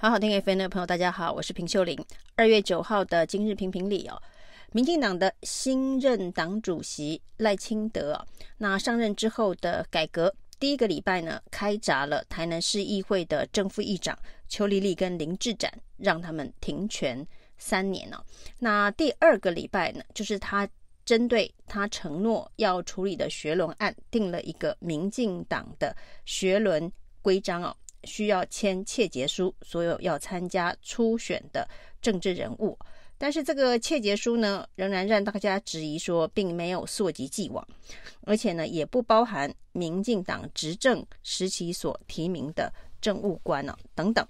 好好听 FM 的朋友，大家好，我是平秀玲。二月九号的今日评评理哦，民进党的新任党主席赖清德啊，那上任之后的改革，第一个礼拜呢，开闸了台南市议会的正副议长邱丽丽跟林智展，让他们停权三年哦。那第二个礼拜呢，就是他针对他承诺要处理的学伦案，定了一个民进党的学伦规章哦。需要签切结书，所有要参加初选的政治人物。但是这个切结书呢，仍然让大家质疑说，并没有溯及既往，而且呢，也不包含民进党执政时期所提名的政务官呢、啊、等等。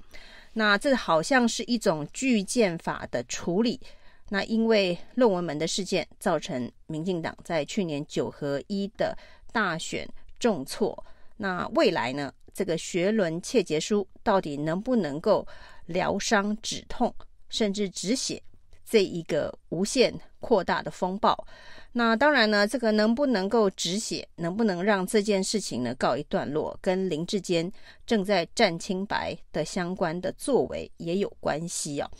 那这好像是一种拒检法的处理。那因为论文门的事件，造成民进党在去年九合一的大选重挫。那未来呢？这个学伦切结书到底能不能够疗伤止痛，甚至止血这一个无限扩大的风暴？那当然呢，这个能不能够止血，能不能让这件事情呢告一段落，跟林志坚正在战清白的相关的作为也有关系啊。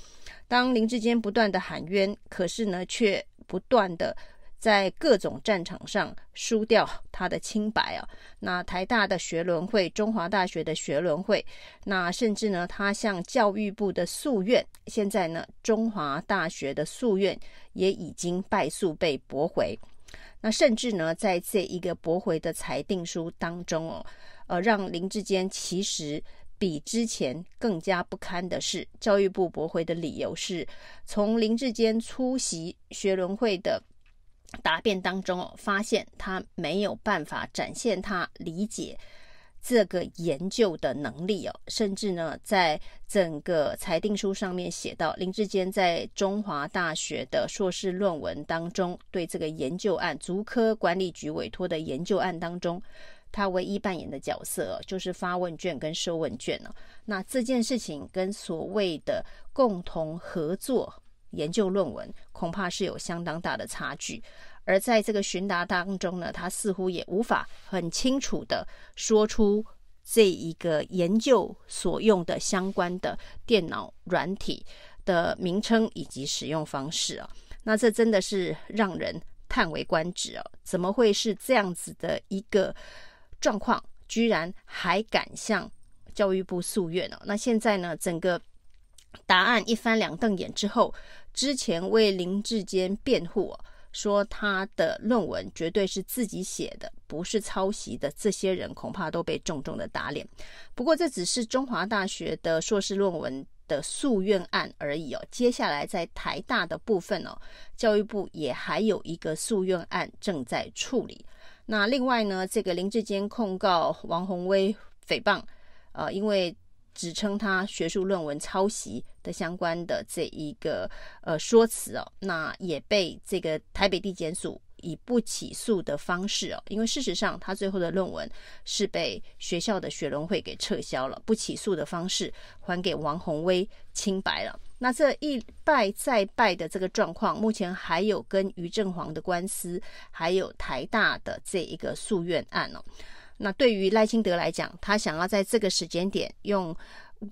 当林志坚不断的喊冤，可是呢却不断的。在各种战场上输掉他的清白啊！那台大的学伦会、中华大学的学伦会，那甚至呢，他向教育部的诉愿，现在呢，中华大学的诉愿也已经败诉被驳回。那甚至呢，在这一个驳回的裁定书当中哦，呃，让林志坚其实比之前更加不堪的是，教育部驳回的理由是从林志坚出席学伦会的。答辩当中，发现他没有办法展现他理解这个研究的能力哦，甚至呢，在整个裁定书上面写到，林志坚在中华大学的硕士论文当中，对这个研究案，竹科管理局委托的研究案当中，他唯一扮演的角色就是发问卷跟收问卷哦。那这件事情跟所谓的共同合作。研究论文恐怕是有相当大的差距，而在这个询答当中呢，他似乎也无法很清楚的说出这一个研究所用的相关的电脑软体的名称以及使用方式啊。那这真的是让人叹为观止啊！怎么会是这样子的一个状况？居然还敢向教育部诉愿呢？那现在呢，整个。答案一翻两瞪眼之后，之前为林志坚辩护，说他的论文绝对是自己写的，不是抄袭的，这些人恐怕都被重重的打脸。不过这只是中华大学的硕士论文的诉愿案而已哦。接下来在台大的部分哦，教育部也还有一个诉愿案正在处理。那另外呢，这个林志坚控告王鸿威诽谤，呃，因为。指称他学术论文抄袭的相关的这一个呃说辞哦，那也被这个台北地检署以不起诉的方式哦，因为事实上他最后的论文是被学校的学伦会给撤销了，不起诉的方式还给王宏威清白了。那这一败再败的这个状况，目前还有跟于正煌的官司，还有台大的这一个诉愿案哦。那对于赖清德来讲，他想要在这个时间点用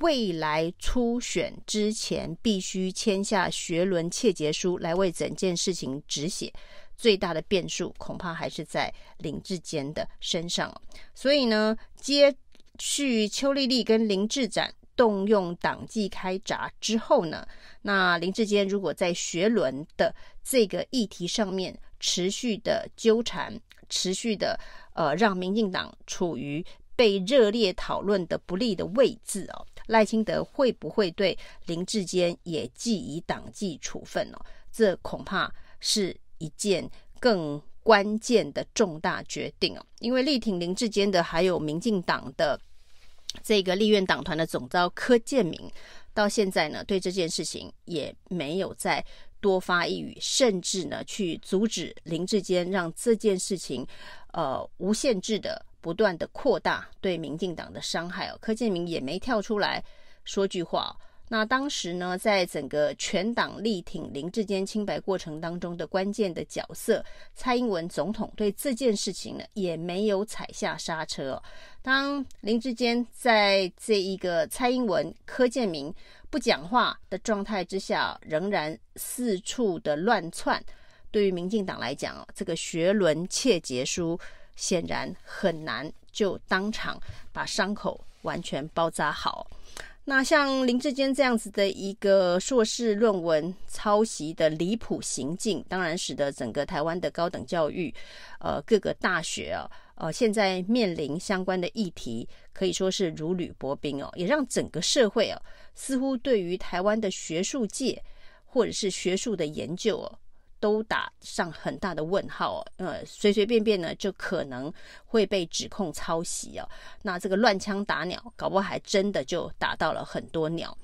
未来初选之前必须签下学伦切结书来为整件事情止血，最大的变数恐怕还是在林志坚的身上。所以呢，接续邱丽丽跟林志展动用党纪开闸之后呢，那林志坚如果在学伦的这个议题上面持续的纠缠，持续的。呃，让民进党处于被热烈讨论的不利的位置哦。赖清德会不会对林志坚也记以党纪处分哦？这恐怕是一件更关键的重大决定哦。因为力挺林志坚的还有民进党的这个立院党团的总召柯建铭，到现在呢，对这件事情也没有再多发一语，甚至呢，去阻止林志坚让这件事情。呃，无限制的不断的扩大对民进党的伤害哦，柯建明也没跳出来说句话。那当时呢，在整个全党力挺林志坚清白过程当中的关键的角色，蔡英文总统对这件事情呢，也没有踩下刹车哦。当林志坚在这一个蔡英文、柯建铭不讲话的状态之下，仍然四处的乱窜，对于民进党来讲哦，这个学伦切结书显然很难就当场把伤口完全包扎好。那像林志坚这样子的一个硕士论文抄袭的离谱行径，当然使得整个台湾的高等教育，呃，各个大学啊，呃，现在面临相关的议题，可以说是如履薄冰哦，也让整个社会哦，似乎对于台湾的学术界或者是学术的研究哦。都打上很大的问号，呃，随随便便呢就可能会被指控抄袭哦。那这个乱枪打鸟，搞不好还真的就打到了很多鸟。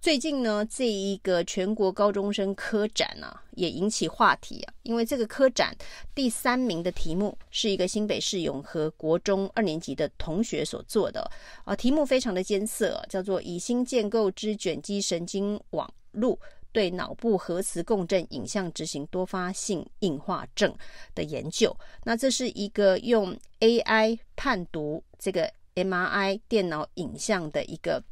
最近呢，这一个全国高中生科展啊，也引起话题啊，因为这个科展第三名的题目是一个新北市永和国中二年级的同学所做的啊，题目非常的艰涩，叫做以新建构之卷积神经网路。对脑部核磁共振影像执行多发性硬化症的研究，那这是一个用 AI 判读这个 MRI 电脑影像的一个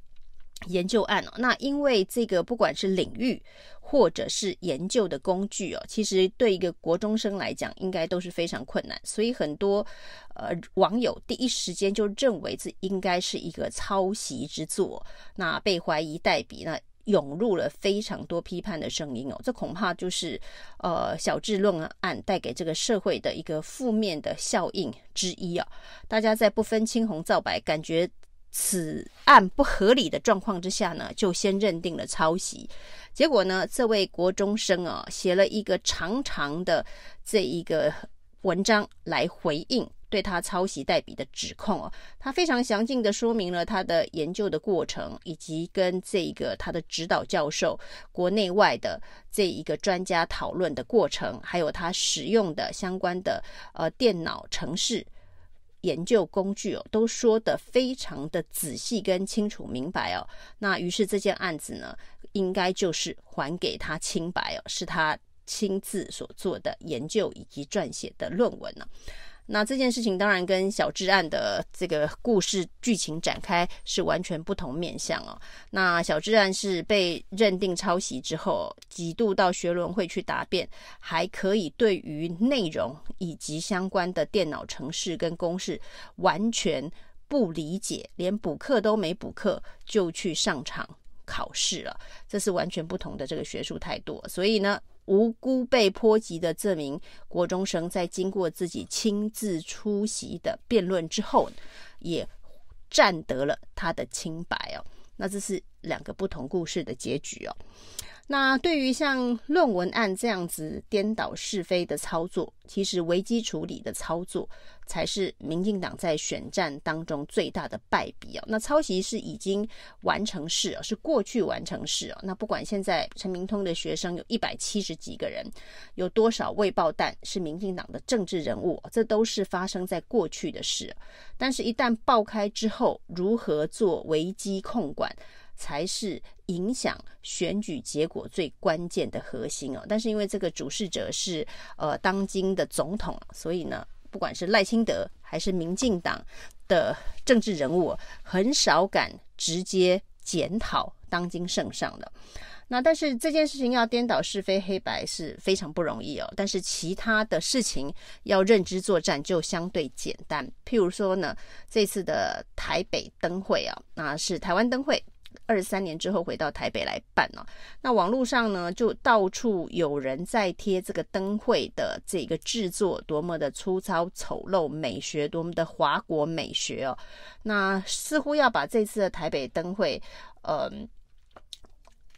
研究案哦。那因为这个不管是领域或者是研究的工具哦，其实对一个国中生来讲应该都是非常困难，所以很多呃网友第一时间就认为这应该是一个抄袭之作，那被怀疑代笔那。涌入了非常多批判的声音哦，这恐怕就是呃小智论案带给这个社会的一个负面的效应之一啊。大家在不分青红皂白，感觉此案不合理的状况之下呢，就先认定了抄袭。结果呢，这位国中生啊，写了一个长长的这一个文章来回应。对他抄袭代笔的指控哦，他非常详尽的说明了他的研究的过程，以及跟这个他的指导教授国内外的这一个专家讨论的过程，还有他使用的相关的呃电脑程式研究工具哦，都说得非常的仔细跟清楚明白哦。那于是这件案子呢，应该就是还给他清白哦，是他亲自所做的研究以及撰写的论文呢。那这件事情当然跟小智案的这个故事剧情展开是完全不同面向哦。那小智案是被认定抄袭之后，几度到学伦会去答辩，还可以对于内容以及相关的电脑程式跟公式完全不理解，连补课都没补课就去上场考试了，这是完全不同的这个学术态度。所以呢，无辜被波及的这名国中生，在经过自己亲自出席的辩论之后，也占得了他的清白哦。那这是两个不同故事的结局哦。那对于像论文案这样子颠倒是非的操作，其实危机处理的操作才是民进党在选战当中最大的败笔哦。那抄袭是已经完成式哦，是过去完成式哦。那不管现在陈明通的学生有一百七十几个人，有多少未爆弹是民进党的政治人物，这都是发生在过去的事。但是，一旦爆开之后，如何做危机控管？才是影响选举结果最关键的核心哦。但是因为这个主事者是呃当今的总统，所以呢，不管是赖清德还是民进党的政治人物，很少敢直接检讨当今圣上的。那但是这件事情要颠倒是非黑白是非常不容易哦。但是其他的事情要认知作战就相对简单。譬如说呢，这次的台北灯会啊，那是台湾灯会。二十三年之后回到台北来办呢、啊，那网络上呢就到处有人在贴这个灯会的这个制作多么的粗糙丑陋，美学多么的华国美学哦，那似乎要把这次的台北灯会，呃，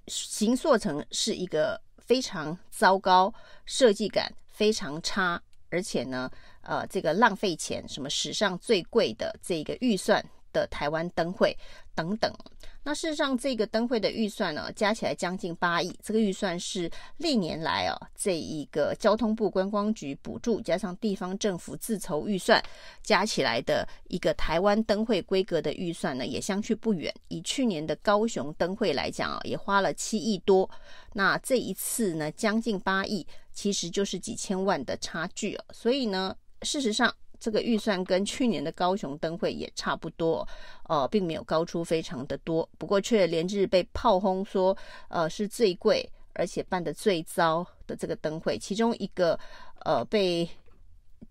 形塑成是一个非常糟糕、设计感非常差，而且呢，呃，这个浪费钱，什么史上最贵的这个预算的台湾灯会等等。那事实上，这个灯会的预算呢，加起来将近八亿。这个预算是历年来啊，这一个交通部观光局补助加上地方政府自筹预算加起来的一个台湾灯会规格的预算呢，也相去不远。以去年的高雄灯会来讲啊，也花了七亿多。那这一次呢，将近八亿，其实就是几千万的差距啊。所以呢，事实上。这个预算跟去年的高雄灯会也差不多，呃，并没有高出非常的多，不过却连日被炮轰说，呃，是最贵而且办得最糟的这个灯会。其中一个呃被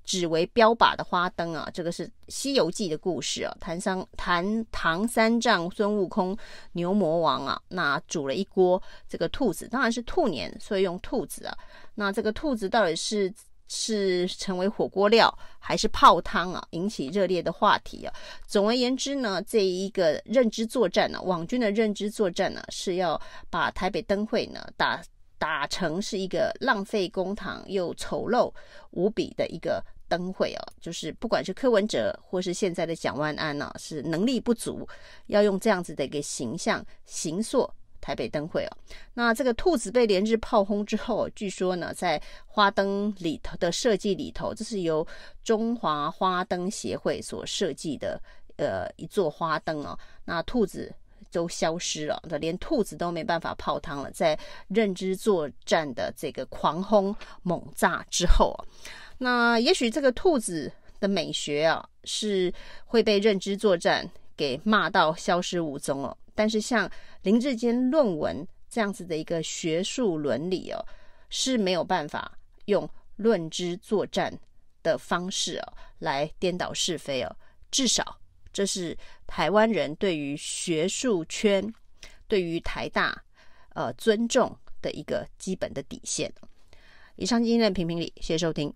指为标靶的花灯啊，这个是《西游记》的故事啊，唐三唐唐三藏孙悟空牛魔王啊，那煮了一锅这个兔子，当然是兔年，所以用兔子啊，那这个兔子到底是？是成为火锅料还是泡汤啊？引起热烈的话题啊！总而言之呢，这一个认知作战呢，网军的认知作战呢，是要把台北灯会呢打打成是一个浪费公帑又丑陋无比的一个灯会啊！就是不管是柯文哲或是现在的蒋万安呢，是能力不足，要用这样子的一个形象形塑。台北灯会哦，那这个兔子被连日炮轰之后，据说呢，在花灯里头的设计里头，这是由中华花灯协会所设计的，呃，一座花灯哦。那兔子都消失了，那连兔子都没办法泡汤了。在认知作战的这个狂轰猛炸之后，那也许这个兔子的美学啊，是会被认知作战给骂到消失无踪哦。但是像林志坚论文这样子的一个学术伦理哦，是没有办法用论知作战的方式哦来颠倒是非哦。至少这是台湾人对于学术圈、对于台大呃尊重的一个基本的底线。以上今天的评评理，谢谢收听。